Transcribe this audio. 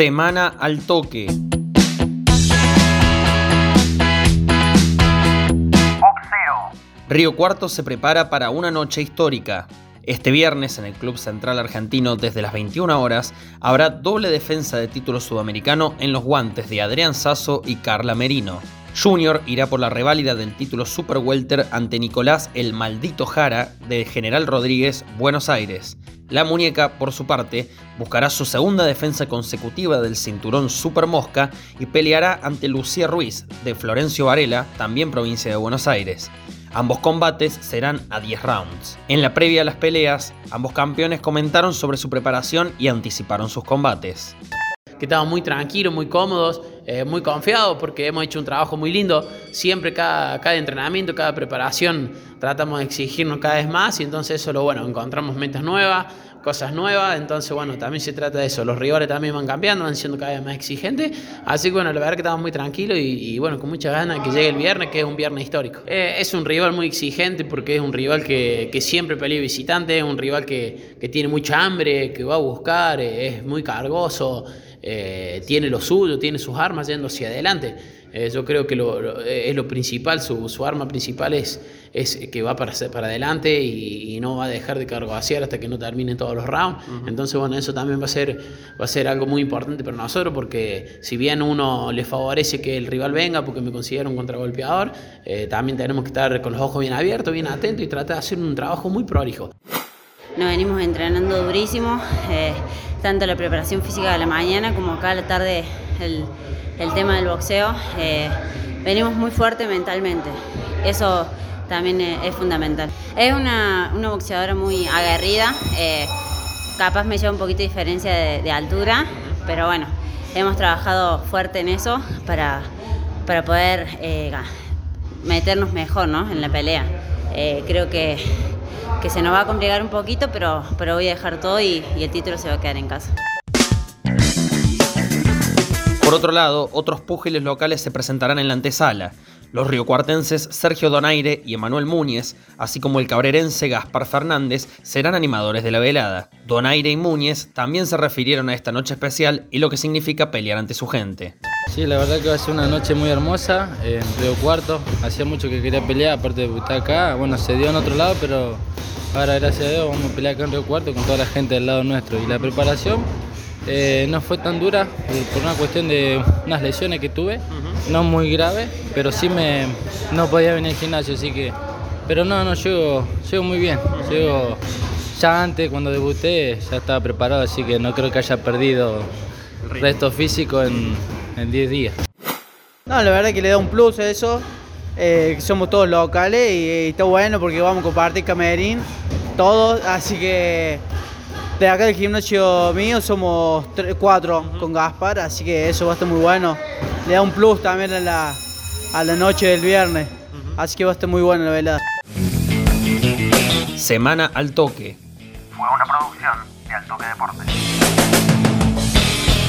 Semana al toque. Río Cuarto se prepara para una noche histórica. Este viernes en el Club Central Argentino desde las 21 horas habrá doble defensa de título sudamericano en los guantes de Adrián Sasso y Carla Merino. Junior irá por la reválida del título Super Welter ante Nicolás el Maldito Jara de General Rodríguez, Buenos Aires. La muñeca, por su parte, buscará su segunda defensa consecutiva del cinturón Super Mosca y peleará ante Lucía Ruiz de Florencio Varela, también provincia de Buenos Aires. Ambos combates serán a 10 rounds. En la previa a las peleas, ambos campeones comentaron sobre su preparación y anticiparon sus combates. Que estaban muy tranquilos, muy cómodos, eh, muy confiados porque hemos hecho un trabajo muy lindo. Siempre cada, cada entrenamiento, cada preparación tratamos de exigirnos cada vez más y entonces eso lo bueno, encontramos metas nuevas, cosas nuevas, entonces bueno, también se trata de eso, los rivales también van cambiando, van siendo cada vez más exigentes, así que bueno, la verdad que estamos muy tranquilos y, bueno, con mucha ganas que llegue el viernes, que es un viernes histórico. Eh, es un rival muy exigente porque es un rival que, que siempre pelea visitante, es un rival que, que, tiene mucha hambre, que va a buscar, eh, es muy cargoso, eh, tiene lo suyo, tiene sus armas yendo hacia adelante. Eh, yo creo que lo, es lo principal, su, su, arma principal es, es que va para, para adelante y, no va a dejar de cargoaciar hasta que no terminen todos los rounds. Entonces, bueno, eso también va a, ser, va a ser algo muy importante para nosotros porque si bien uno le favorece que el rival venga porque me considero un contragolpeador, eh, también tenemos que estar con los ojos bien abiertos, bien atentos y tratar de hacer un trabajo muy prolijo. Nos venimos entrenando durísimo, eh, tanto la preparación física de la mañana como acá a la tarde el el tema del boxeo, eh, venimos muy fuerte mentalmente. Eso también es, fundamental. Es una, boxeadora muy aguerrida, eh, capaz me lleva un poquito de diferencia de, altura, pero bueno, hemos trabajado fuerte en eso para, para poder eh, meternos mejor ¿no? en la pelea. creo que, que, se nos va a complicar un poquito, pero, pero voy a dejar todo y el título se va a quedar en casa. Por otro lado, otros púgiles locales se presentarán en la antesala. Los riocuartenses Sergio Donaire y Emanuel Múñez, así como el cabrerense Gaspar Fernández, serán animadores de la velada. Donaire y Múñez también se refirieron a esta noche especial y lo que significa pelear ante su gente. Sí, la verdad que va a ser una noche muy hermosa en Río Cuarto. Hacía mucho que quería pelear, aparte de estar acá. Bueno, se dio en otro lado, pero ahora gracias a Dios vamos a pelear acá en Río Cuarto con toda la gente del lado nuestro. Y la preparación eh, no fue tan dura eh, por una cuestión de unas lesiones que tuve, no muy grave, pero sí me no podía venir al gimnasio, así que. Pero no, no, llego, llego muy bien. Llego ya antes, cuando debuté, ya estaba preparado, así que no creo que haya perdido resto físico en 10 días. No, la verdad que le da un plus a eso. Eh, somos todos locales y, está bueno porque vamos a compartir camerín, todos, así que de acá del gimnasio mío somos cuatro con Gaspar, así que eso va a estar muy bueno. Le da un plus también a la, a la noche del viernes, así que va a estar muy bueno la velada. Semana al toque. Fue una producción de Al Toque Deportes.